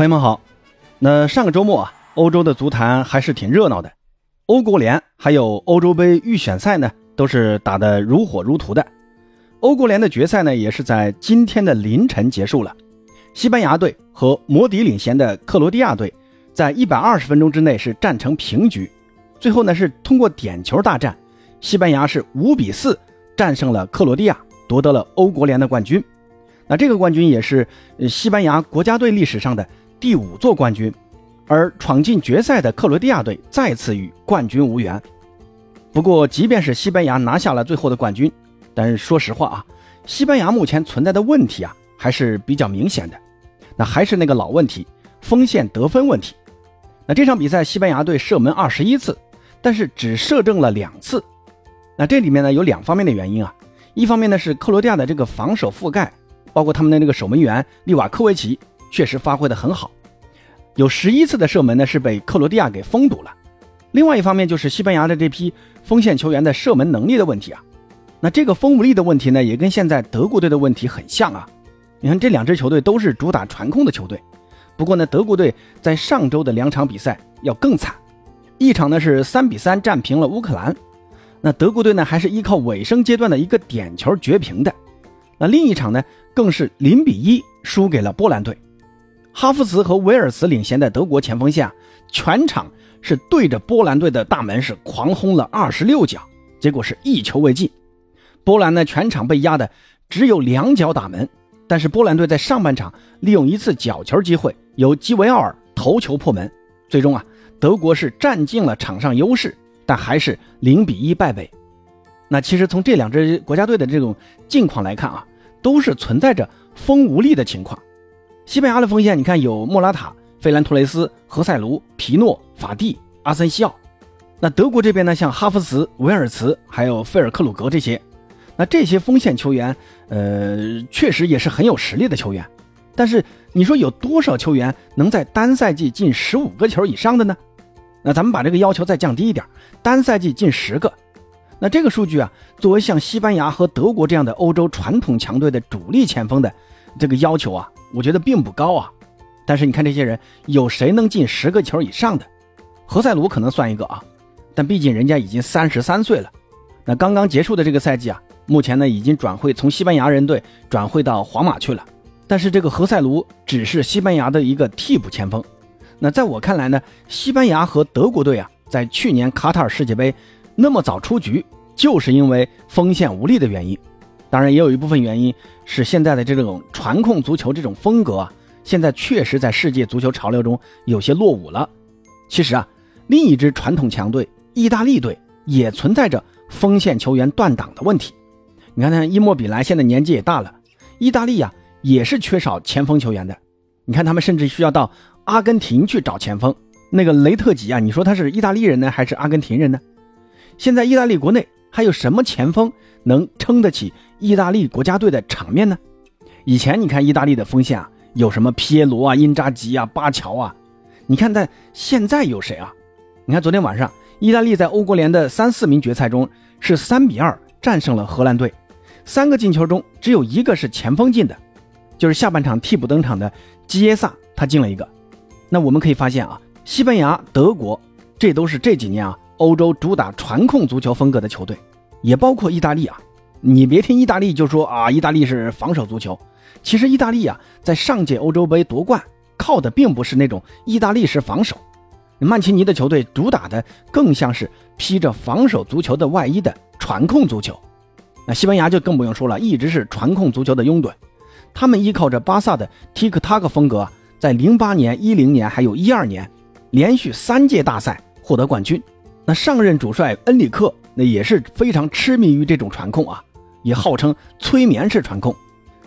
朋友们好，那上个周末啊，欧洲的足坛还是挺热闹的，欧国联还有欧洲杯预选赛呢，都是打得如火如荼的。欧国联的决赛呢，也是在今天的凌晨结束了。西班牙队和摩迪领衔的克罗地亚队，在一百二十分钟之内是战成平局，最后呢是通过点球大战，西班牙是五比四战胜了克罗地亚，夺得了欧国联的冠军。那这个冠军也是西班牙国家队历史上的。第五座冠军，而闯进决赛的克罗地亚队再次与冠军无缘。不过，即便是西班牙拿下了最后的冠军，但是说实话啊，西班牙目前存在的问题啊还是比较明显的。那还是那个老问题，锋线得分问题。那这场比赛，西班牙队射门二十一次，但是只射正了两次。那这里面呢有两方面的原因啊，一方面呢是克罗地亚的这个防守覆盖，包括他们的那个守门员利瓦科维奇。确实发挥的很好，有十一次的射门呢是被克罗地亚给封堵了。另外一方面就是西班牙的这批锋线球员的射门能力的问题啊。那这个锋无力的问题呢，也跟现在德国队的问题很像啊。你看这两支球队都是主打传控的球队，不过呢，德国队在上周的两场比赛要更惨，一场呢是三比三战平了乌克兰，那德国队呢还是依靠尾声阶段的一个点球绝平的。那另一场呢更是零比一输给了波兰队。哈弗茨和维尔茨领衔的德国前锋线，全场是对着波兰队的大门是狂轰了二十六脚，结果是一球未进。波兰呢全场被压的只有两脚打门，但是波兰队在上半场利用一次角球机会，由基维奥尔头球破门，最终啊德国是占尽了场上优势，但还是零比一败北。那其实从这两支国家队的这种境况来看啊，都是存在着锋无力的情况。西班牙的锋线，你看有莫拉塔、费兰托雷斯、何塞卢、皮诺、法蒂、阿森西奥。那德国这边呢，像哈弗茨、维尔茨，还有费尔克鲁格这些。那这些锋线球员，呃，确实也是很有实力的球员。但是你说有多少球员能在单赛季进十五个球以上的呢？那咱们把这个要求再降低一点，单赛季进十个。那这个数据啊，作为像西班牙和德国这样的欧洲传统强队的主力前锋的这个要求啊。我觉得并不高啊，但是你看这些人有谁能进十个球以上的？何塞卢可能算一个啊，但毕竟人家已经三十三岁了。那刚刚结束的这个赛季啊，目前呢已经转会从西班牙人队转会到皇马去了。但是这个何塞卢只是西班牙的一个替补前锋。那在我看来呢，西班牙和德国队啊，在去年卡塔尔世界杯那么早出局，就是因为锋线无力的原因。当然，也有一部分原因是现在的这种传控足球这种风格啊，现在确实在世界足球潮流中有些落伍了。其实啊，另一支传统强队意大利队也存在着锋线球员断档的问题。你看，看伊莫比莱现在年纪也大了，意大利啊也是缺少前锋球员的。你看，他们甚至需要到阿根廷去找前锋。那个雷特吉啊，你说他是意大利人呢，还是阿根廷人呢？现在意大利国内还有什么前锋能撑得起？意大利国家队的场面呢？以前你看意大利的锋线啊，有什么皮耶罗啊、因扎吉啊、巴乔啊？你看在现在有谁啊？你看昨天晚上，意大利在欧国联的三四名决赛中是三比二战胜了荷兰队，三个进球中只有一个是前锋进的，就是下半场替补登场的基耶萨，他进了一个。那我们可以发现啊，西班牙、德国这都是这几年啊欧洲主打传控足球风格的球队，也包括意大利啊。你别听意大利就说啊，意大利是防守足球。其实意大利啊，在上届欧洲杯夺冠靠的并不是那种意大利式防守，曼奇尼的球队主打的更像是披着防守足球的外衣的传控足球。那西班牙就更不用说了，一直是传控足球的拥趸。他们依靠着巴萨的 Tik-Tak 风格，在零八年、一零年还有一二年，连续三届大赛获得冠军。那上任主帅恩里克那也是非常痴迷于这种传控啊。也号称催眠式传控，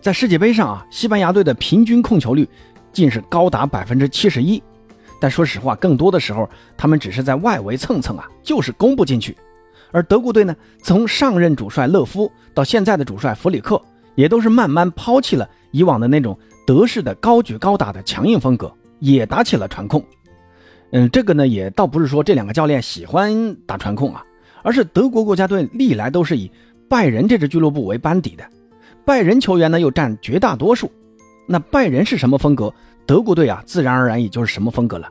在世界杯上啊，西班牙队的平均控球率竟是高达百分之七十一。但说实话，更多的时候他们只是在外围蹭蹭啊，就是攻不进去。而德国队呢，从上任主帅勒夫到现在的主帅弗里克，也都是慢慢抛弃了以往的那种德式的高举高打的强硬风格，也打起了传控。嗯，这个呢，也倒不是说这两个教练喜欢打传控啊，而是德国国家队历来都是以。拜仁这支俱乐部为班底的，拜仁球员呢又占绝大多数。那拜仁是什么风格，德国队啊，自然而然也就是什么风格了。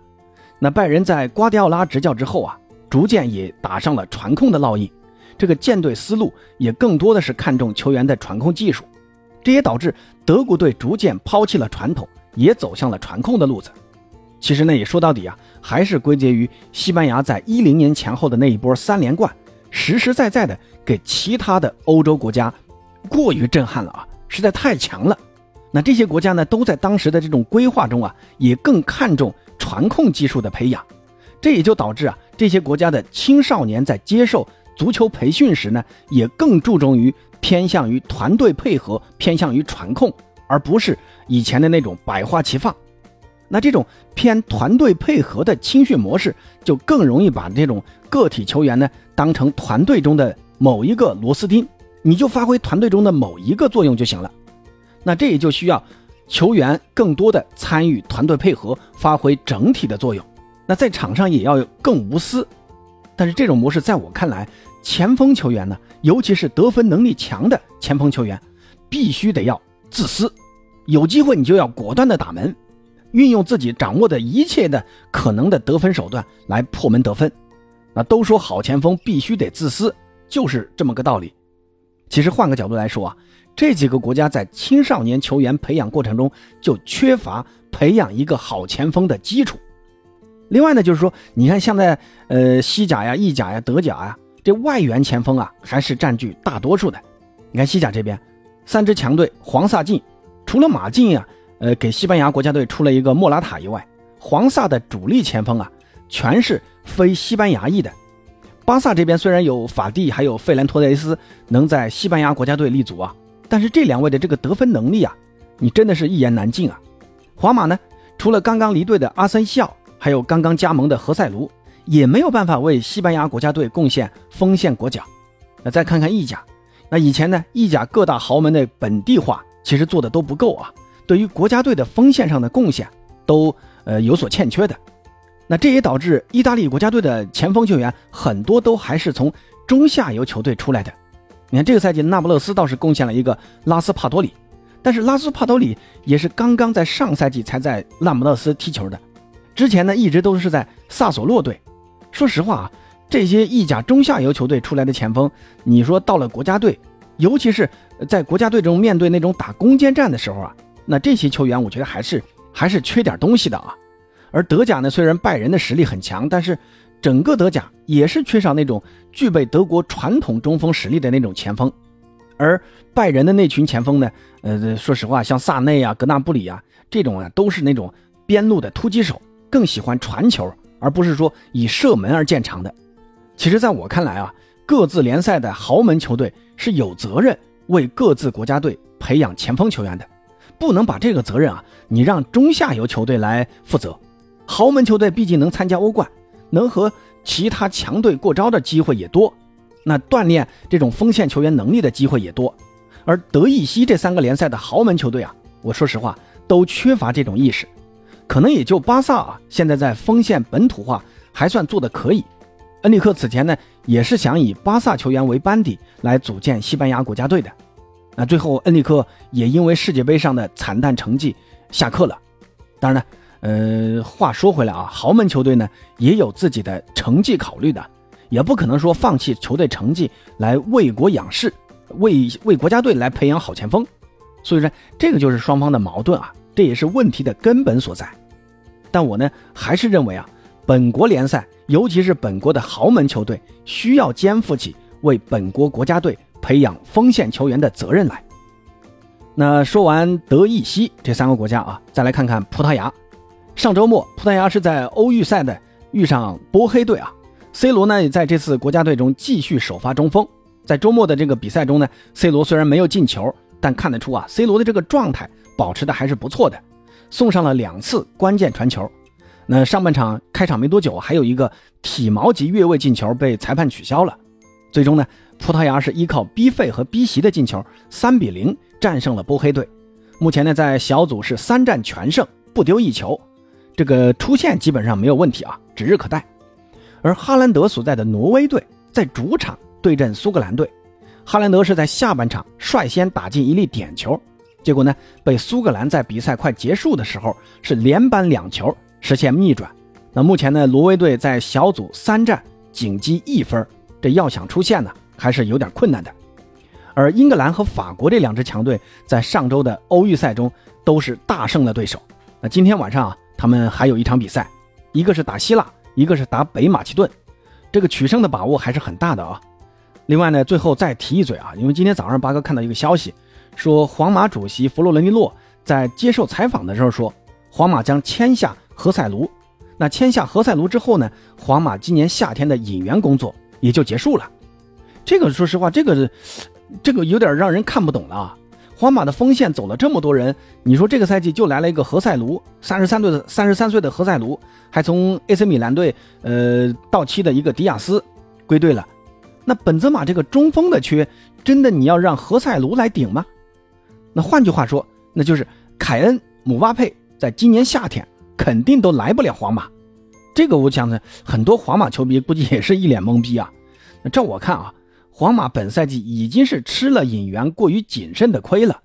那拜仁在瓜迪奥拉执教之后啊，逐渐也打上了传控的烙印，这个舰队思路也更多的是看重球员的传控技术，这也导致德国队逐渐抛弃了传统，也走向了传控的路子。其实呢，也说到底啊，还是归结于西班牙在一零年前后的那一波三连冠，实实在在的给其他的欧洲国家过于震撼了啊，实在太强了。那这些国家呢，都在当时的这种规划中啊，也更看重传控技术的培养，这也就导致啊，这些国家的青少年在接受足球培训时呢，也更注重于偏向于团队配合，偏向于传控，而不是以前的那种百花齐放。那这种偏团队配合的青训模式，就更容易把这种个体球员呢，当成团队中的某一个螺丝钉，你就发挥团队中的某一个作用就行了。那这也就需要球员更多的参与团队配合，发挥整体的作用。那在场上也要更无私。但是这种模式在我看来，前锋球员呢，尤其是得分能力强的前锋球员，必须得要自私，有机会你就要果断的打门，运用自己掌握的一切的可能的得分手段来破门得分。那都说好前锋必须得自私，就是这么个道理。其实换个角度来说啊。这几个国家在青少年球员培养过程中就缺乏培养一个好前锋的基础。另外呢，就是说，你看现在呃西甲呀、意甲呀、德甲呀，这外援前锋啊还是占据大多数的。你看西甲这边，三支强队黄萨进，除了马竞呀，呃给西班牙国家队出了一个莫拉塔以外，黄萨的主力前锋啊全是非西班牙裔的。巴萨这边虽然有法蒂还有费兰托雷斯能在西班牙国家队立足啊。但是这两位的这个得分能力啊，你真的是一言难尽啊。皇马呢，除了刚刚离队的阿森西奥，还有刚刚加盟的何塞卢，也没有办法为西班牙国家队贡献锋线国脚。那再看看意甲，那以前呢，意甲各大豪门的本地化其实做的都不够啊，对于国家队的锋线上的贡献都呃有所欠缺的。那这也导致意大利国家队的前锋球员很多都还是从中下游球队出来的。你看这个赛季，那不勒斯倒是贡献了一个拉斯帕多里，但是拉斯帕多里也是刚刚在上赛季才在那不勒斯踢球的，之前呢一直都是在萨索洛队。说实话啊，这些意甲中下游球队出来的前锋，你说到了国家队，尤其是在国家队中面对那种打攻坚战的时候啊，那这些球员我觉得还是还是缺点东西的啊。而德甲呢，虽然拜仁的实力很强，但是。整个德甲也是缺少那种具备德国传统中锋实力的那种前锋，而拜仁的那群前锋呢，呃，说实话，像萨内啊、格纳布里啊这种啊，都是那种边路的突击手，更喜欢传球，而不是说以射门而见长的。其实，在我看来啊，各自联赛的豪门球队是有责任为各自国家队培养前锋球员的，不能把这个责任啊，你让中下游球队来负责。豪门球队毕竟能参加欧冠。能和其他强队过招的机会也多，那锻炼这种锋线球员能力的机会也多。而德意西这三个联赛的豪门球队啊，我说实话都缺乏这种意识，可能也就巴萨啊，现在在锋线本土化还算做得可以。恩里克此前呢也是想以巴萨球员为班底来组建西班牙国家队的，那最后恩里克也因为世界杯上的惨淡成绩下课了。当然呢。呃，话说回来啊，豪门球队呢也有自己的成绩考虑的，也不可能说放弃球队成绩来为国养士，为为国家队来培养好前锋。所以说，这个就是双方的矛盾啊，这也是问题的根本所在。但我呢还是认为啊，本国联赛，尤其是本国的豪门球队，需要肩负起为本国国家队培养锋线球员的责任来。那说完德意西这三个国家啊，再来看看葡萄牙。上周末，葡萄牙是在欧预赛的遇上波黑队啊。C 罗呢也在这次国家队中继续首发中锋。在周末的这个比赛中呢，C 罗虽然没有进球，但看得出啊，C 罗的这个状态保持的还是不错的，送上了两次关键传球。那上半场开场没多久，还有一个体毛级越位进球被裁判取消了。最终呢，葡萄牙是依靠 B 费和 B 席的进球，三比零战胜了波黑队。目前呢，在小组是三战全胜，不丢一球。这个出线基本上没有问题啊，指日可待。而哈兰德所在的挪威队在主场对阵苏格兰队，哈兰德是在下半场率先打进一粒点球，结果呢，被苏格兰在比赛快结束的时候是连扳两球，实现逆转。那目前呢，挪威队在小组三战仅积一分，这要想出线呢，还是有点困难的。而英格兰和法国这两支强队在上周的欧预赛中都是大胜了对手。那今天晚上啊，他们还有一场比赛，一个是打希腊，一个是打北马其顿，这个取胜的把握还是很大的啊。另外呢，最后再提一嘴啊，因为今天早上八哥看到一个消息，说皇马主席弗洛伦蒂诺在接受采访的时候说，皇马将签下何塞卢。那签下何塞卢之后呢，皇马今年夏天的引援工作也就结束了。这个说实话，这个。这个有点让人看不懂了！皇马的锋线走了这么多人，你说这个赛季就来了一个何塞卢，三十三岁的三十三岁的何塞卢，还从 AC 米兰队呃到期的一个迪亚斯归队了。那本泽马这个中锋的缺，真的你要让何塞卢来顶吗？那换句话说，那就是凯恩、姆巴佩在今年夏天肯定都来不了皇马。这个我想呢，很多皇马球迷估计也是一脸懵逼啊。那照我看啊。皇马本赛季已经是吃了引援过于谨慎的亏了，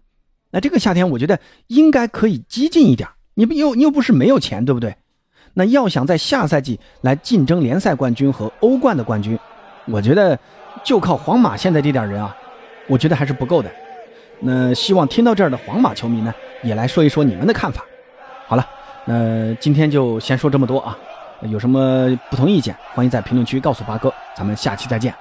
那这个夏天我觉得应该可以激进一点。你不又你又不是没有钱，对不对？那要想在下赛季来竞争联赛冠军和欧冠的冠军，我觉得就靠皇马现在这点人啊，我觉得还是不够的。那希望听到这儿的皇马球迷呢，也来说一说你们的看法。好了，那今天就先说这么多啊。有什么不同意见，欢迎在评论区告诉八哥。咱们下期再见。